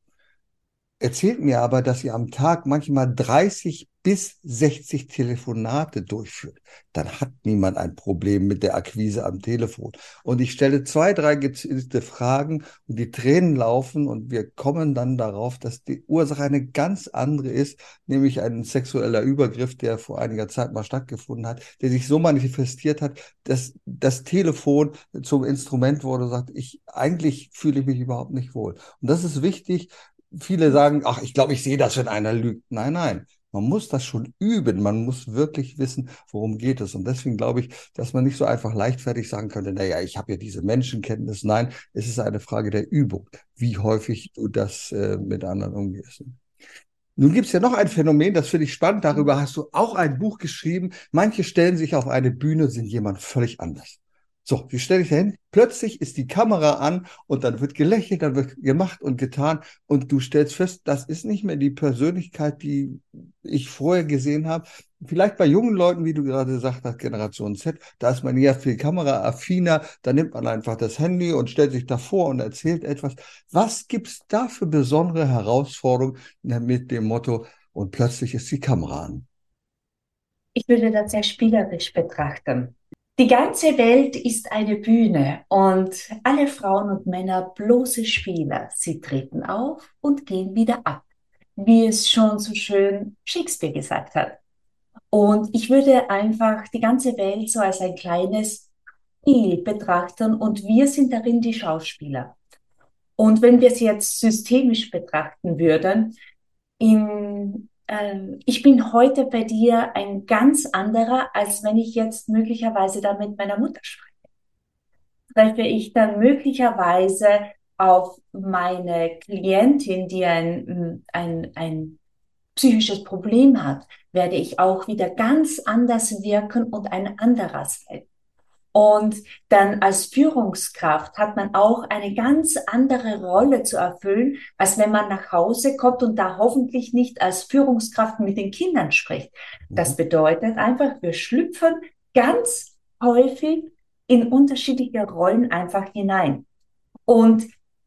Erzählt mir aber, dass sie am Tag manchmal 30 bis 60 Telefonate durchführt, dann hat niemand ein Problem mit der Akquise am Telefon. Und ich stelle zwei, drei gezielte Fragen und die Tränen laufen und wir kommen dann darauf, dass die Ursache eine ganz andere ist, nämlich ein sexueller Übergriff, der vor einiger Zeit mal stattgefunden hat, der sich so manifestiert hat, dass das Telefon zum Instrument wurde und sagt, ich, eigentlich fühle ich mich überhaupt nicht wohl. Und das ist wichtig, viele sagen, ach, ich glaube, ich sehe das, wenn einer lügt. Nein, nein. Man muss das schon üben. Man muss wirklich wissen, worum geht es. Und deswegen glaube ich, dass man nicht so einfach leichtfertig sagen könnte, naja, ich habe ja diese Menschenkenntnis. Nein, es ist eine Frage der Übung, wie häufig du das äh, mit anderen umgehst. Nun gibt es ja noch ein Phänomen, das finde ich spannend. Darüber hast du auch ein Buch geschrieben. Manche stellen sich auf eine Bühne, sind jemand völlig anders. So, wie stelle ich da hin? Plötzlich ist die Kamera an und dann wird gelächelt, dann wird gemacht und getan und du stellst fest, das ist nicht mehr die Persönlichkeit, die ich vorher gesehen habe. Vielleicht bei jungen Leuten, wie du gerade gesagt hast, Generation Z, da ist man ja viel kameraaffiner, da nimmt man einfach das Handy und stellt sich davor und erzählt etwas. Was gibt's da für besondere Herausforderungen mit dem Motto, und plötzlich ist die Kamera an? Ich würde das sehr spielerisch betrachten. Die ganze Welt ist eine Bühne und alle Frauen und Männer bloße Spieler. Sie treten auf und gehen wieder ab, wie es schon so schön Shakespeare gesagt hat. Und ich würde einfach die ganze Welt so als ein kleines Spiel betrachten und wir sind darin die Schauspieler. Und wenn wir es jetzt systemisch betrachten würden, in ich bin heute bei dir ein ganz anderer, als wenn ich jetzt möglicherweise da mit meiner Mutter spreche. Treffe ich dann möglicherweise auf meine Klientin, die ein, ein, ein psychisches Problem hat, werde ich auch wieder ganz anders wirken und ein anderer sein. Und dann als Führungskraft hat man auch eine ganz andere Rolle zu erfüllen, als wenn man nach Hause kommt und da hoffentlich nicht als Führungskraft mit den Kindern spricht. Das mhm. bedeutet einfach, wir schlüpfen ganz häufig in unterschiedliche Rollen einfach hinein. Und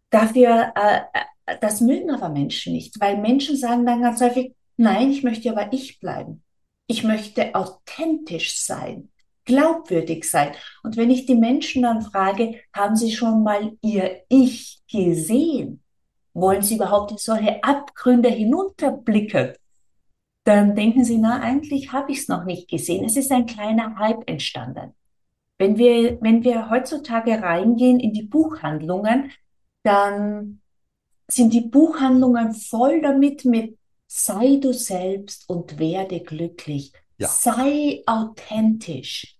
dafür, äh, äh, das mögen aber Menschen nicht, weil Menschen sagen dann ganz häufig, nein, ich möchte aber ich bleiben. Ich möchte authentisch sein glaubwürdig sein. Und wenn ich die Menschen dann frage, haben Sie schon mal Ihr Ich gesehen? Wollen Sie überhaupt in solche Abgründe hinunterblicken? Dann denken Sie, na, eigentlich habe ich es noch nicht gesehen. Es ist ein kleiner Hype entstanden. Wenn wir, wenn wir heutzutage reingehen in die Buchhandlungen, dann sind die Buchhandlungen voll damit mit sei du selbst und werde glücklich. Ja. Sei authentisch.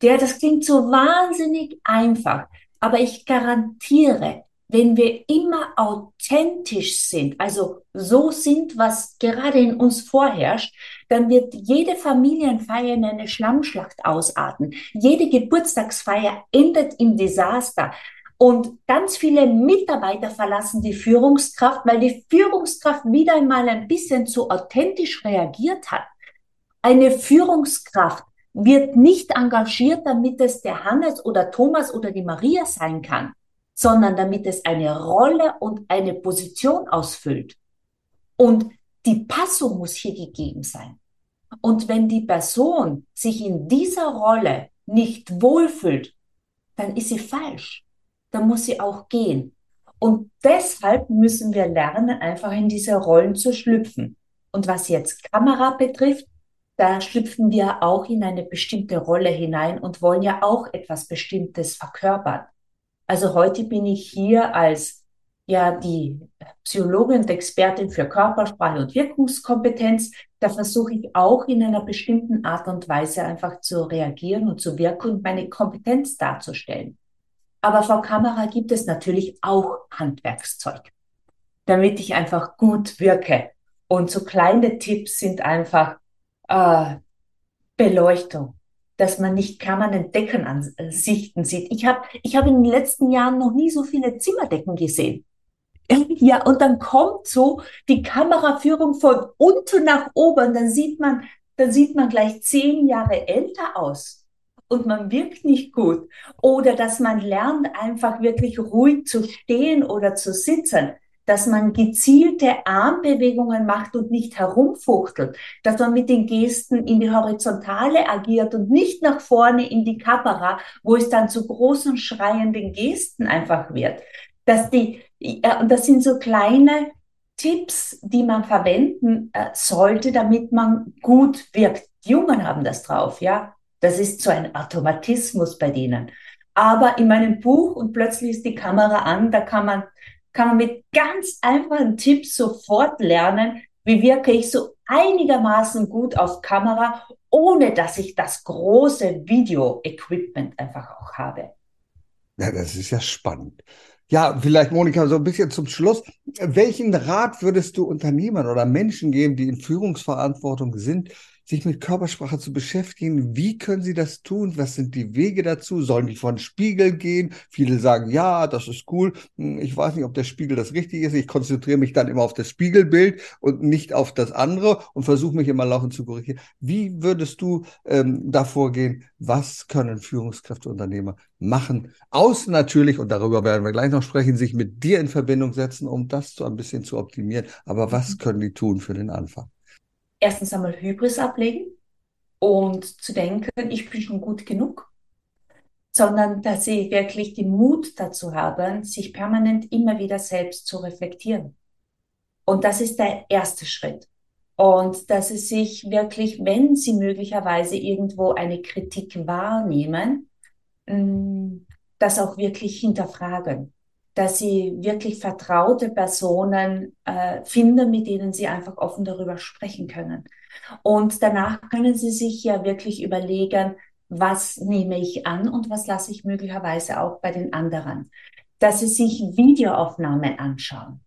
Der, das klingt so wahnsinnig einfach, aber ich garantiere, wenn wir immer authentisch sind, also so sind, was gerade in uns vorherrscht, dann wird jede Familienfeier in eine Schlammschlacht ausarten. Jede Geburtstagsfeier endet im Desaster. Und ganz viele Mitarbeiter verlassen die Führungskraft, weil die Führungskraft wieder einmal ein bisschen zu authentisch reagiert hat. Eine Führungskraft wird nicht engagiert, damit es der Hannes oder Thomas oder die Maria sein kann, sondern damit es eine Rolle und eine Position ausfüllt. Und die Passung muss hier gegeben sein. Und wenn die Person sich in dieser Rolle nicht wohlfühlt, dann ist sie falsch. Dann muss sie auch gehen. Und deshalb müssen wir lernen, einfach in diese Rollen zu schlüpfen. Und was jetzt Kamera betrifft, da schlüpfen wir auch in eine bestimmte Rolle hinein und wollen ja auch etwas Bestimmtes verkörpern. Also heute bin ich hier als ja die Psychologin und Expertin für Körpersprache und Wirkungskompetenz. Da versuche ich auch in einer bestimmten Art und Weise einfach zu reagieren und zu wirken und meine Kompetenz darzustellen. Aber vor Kamera gibt es natürlich auch Handwerkszeug, damit ich einfach gut wirke. Und so kleine Tipps sind einfach, äh, Beleuchtung, dass man nicht permanent Deckenansichten sieht. Ich habe ich hab in den letzten Jahren noch nie so viele Zimmerdecken gesehen. Ja, und dann kommt so die Kameraführung von unten nach oben, dann sieht man, dann sieht man gleich zehn Jahre älter aus und man wirkt nicht gut. Oder dass man lernt, einfach wirklich ruhig zu stehen oder zu sitzen dass man gezielte Armbewegungen macht und nicht herumfuchtelt, dass man mit den Gesten in die Horizontale agiert und nicht nach vorne in die Kamera, wo es dann zu großen schreienden Gesten einfach wird. Dass die, und das sind so kleine Tipps, die man verwenden äh, sollte, damit man gut wirkt. Die Jungen haben das drauf, ja. Das ist so ein Automatismus bei denen. Aber in meinem Buch und plötzlich ist die Kamera an, da kann man, kann man mit ganz einfachen Tipps sofort lernen, wie wirke ich so einigermaßen gut auf Kamera, ohne dass ich das große Video-Equipment einfach auch habe. Ja, das ist ja spannend. Ja, vielleicht Monika, so ein bisschen zum Schluss. Welchen Rat würdest du Unternehmern oder Menschen geben, die in Führungsverantwortung sind, sich mit Körpersprache zu beschäftigen. Wie können sie das tun? Was sind die Wege dazu? Sollen die vor den Spiegel gehen? Viele sagen, ja, das ist cool. Hm, ich weiß nicht, ob der Spiegel das richtig ist. Ich konzentriere mich dann immer auf das Spiegelbild und nicht auf das andere und versuche mich immer laufend zu korrigieren. Wie würdest du ähm, da vorgehen? Was können Führungskräfte, Unternehmer machen? Außen natürlich, und darüber werden wir gleich noch sprechen, sich mit dir in Verbindung setzen, um das so ein bisschen zu optimieren. Aber was können die tun für den Anfang? Erstens einmal Hybris ablegen und zu denken, ich bin schon gut genug, sondern dass sie wirklich den Mut dazu haben, sich permanent immer wieder selbst zu reflektieren. Und das ist der erste Schritt. Und dass sie sich wirklich, wenn sie möglicherweise irgendwo eine Kritik wahrnehmen, mm, das auch wirklich hinterfragen dass sie wirklich vertraute Personen äh, finden, mit denen sie einfach offen darüber sprechen können. Und danach können sie sich ja wirklich überlegen, was nehme ich an und was lasse ich möglicherweise auch bei den anderen. Dass sie sich Videoaufnahmen anschauen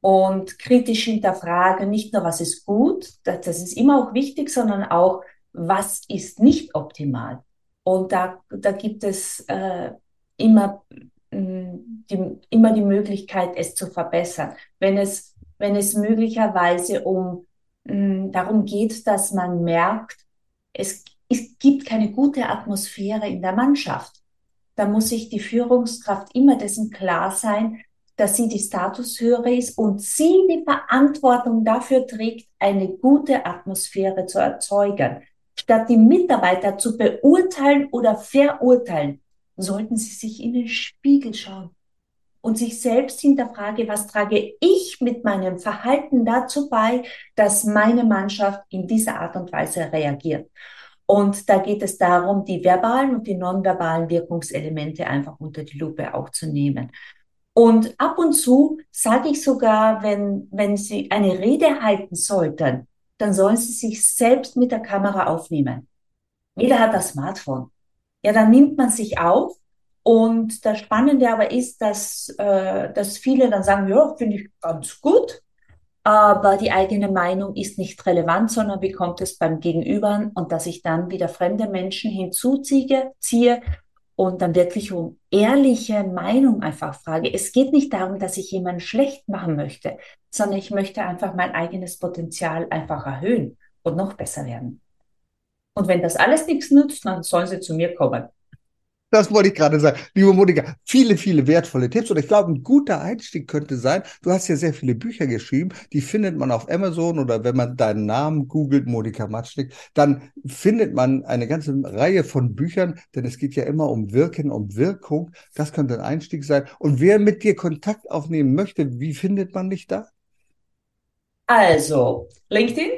und kritisch hinterfragen, nicht nur was ist gut, das, das ist immer auch wichtig, sondern auch, was ist nicht optimal. Und da, da gibt es äh, immer die, immer die Möglichkeit, es zu verbessern. Wenn es, wenn es möglicherweise um mh, darum geht, dass man merkt, es, es gibt keine gute Atmosphäre in der Mannschaft, dann muss sich die Führungskraft immer dessen klar sein, dass sie die Statushöhere ist und sie die Verantwortung dafür trägt, eine gute Atmosphäre zu erzeugen. Statt die Mitarbeiter zu beurteilen oder verurteilen, sollten Sie sich in den Spiegel schauen und sich selbst hinterfragen, was trage ich mit meinem Verhalten dazu bei, dass meine Mannschaft in dieser Art und Weise reagiert. Und da geht es darum, die verbalen und die nonverbalen Wirkungselemente einfach unter die Lupe auch zu nehmen. Und ab und zu sage ich sogar, wenn, wenn Sie eine Rede halten sollten, dann sollen Sie sich selbst mit der Kamera aufnehmen. Jeder hat das Smartphone ja, dann nimmt man sich auf. Und das Spannende aber ist, dass, äh, dass viele dann sagen, ja, finde ich ganz gut, aber die eigene Meinung ist nicht relevant, sondern wie kommt es beim Gegenüber und dass ich dann wieder fremde Menschen hinzuziehe ziehe und dann wirklich um ehrliche Meinung einfach frage. Es geht nicht darum, dass ich jemanden schlecht machen möchte, sondern ich möchte einfach mein eigenes Potenzial einfach erhöhen und noch besser werden. Und wenn das alles nichts nützt, dann sollen sie zu mir kommen. Das wollte ich gerade sagen. Liebe Monika, viele, viele wertvolle Tipps. Und ich glaube, ein guter Einstieg könnte sein, du hast ja sehr viele Bücher geschrieben, die findet man auf Amazon oder wenn man deinen Namen googelt, Monika Matschnik, dann findet man eine ganze Reihe von Büchern, denn es geht ja immer um Wirken, um Wirkung. Das könnte ein Einstieg sein. Und wer mit dir Kontakt aufnehmen möchte, wie findet man dich da? Also, LinkedIn,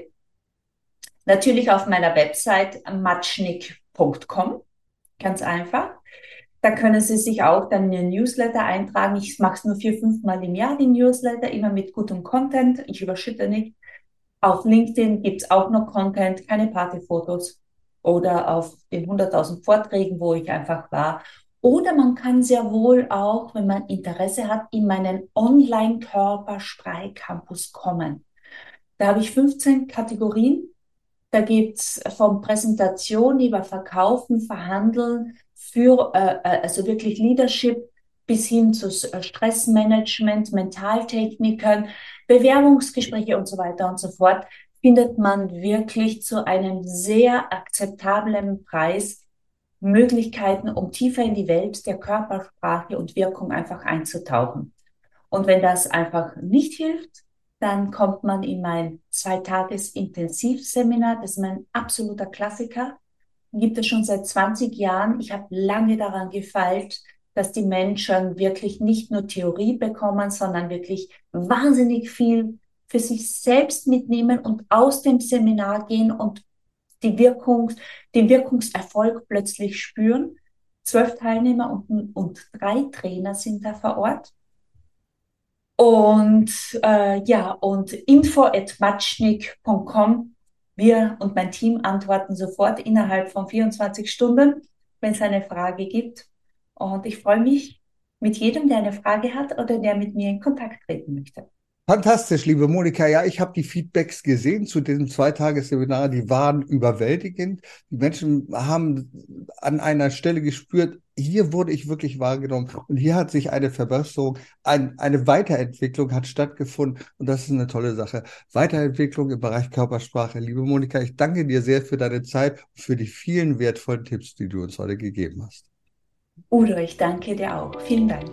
Natürlich auf meiner Website matschnick.com. Ganz einfach. Da können Sie sich auch dann in den Newsletter eintragen. Ich mache es nur vier, fünf Mal im Jahr, den Newsletter, immer mit gutem Content. Ich überschütte nicht. Auf LinkedIn gibt's auch noch Content, keine Partyfotos. Oder auf den 100.000 Vorträgen, wo ich einfach war. Oder man kann sehr wohl auch, wenn man Interesse hat, in meinen Online-Körpersprei-Campus kommen. Da habe ich 15 Kategorien da gibt's von Präsentation über Verkaufen, Verhandeln, für, äh, äh, also wirklich Leadership bis hin zu äh, Stressmanagement, Mentaltechniken, Bewerbungsgespräche und so weiter und so fort, findet man wirklich zu einem sehr akzeptablen Preis Möglichkeiten, um tiefer in die Welt der Körpersprache und Wirkung einfach einzutauchen. Und wenn das einfach nicht hilft, dann kommt man in mein Zweitages-Intensivseminar. Das ist mein absoluter Klassiker. Gibt es schon seit 20 Jahren. Ich habe lange daran gefeilt, dass die Menschen wirklich nicht nur Theorie bekommen, sondern wirklich wahnsinnig viel für sich selbst mitnehmen und aus dem Seminar gehen und die Wirkung, den Wirkungserfolg plötzlich spüren. Zwölf Teilnehmer und, und drei Trainer sind da vor Ort. Und äh, ja, und info at matschnik.com. Wir und mein Team antworten sofort innerhalb von 24 Stunden, wenn es eine Frage gibt. Und ich freue mich mit jedem, der eine Frage hat oder der mit mir in Kontakt treten möchte. Fantastisch, liebe Monika. Ja, ich habe die Feedbacks gesehen zu diesem Zweitagesseminar. Die waren überwältigend. Die Menschen haben an einer Stelle gespürt, hier wurde ich wirklich wahrgenommen und hier hat sich eine Verbesserung, ein, eine Weiterentwicklung hat stattgefunden und das ist eine tolle Sache. Weiterentwicklung im Bereich Körpersprache. Liebe Monika, ich danke dir sehr für deine Zeit und für die vielen wertvollen Tipps, die du uns heute gegeben hast. Udo, ich danke dir auch. Vielen Dank.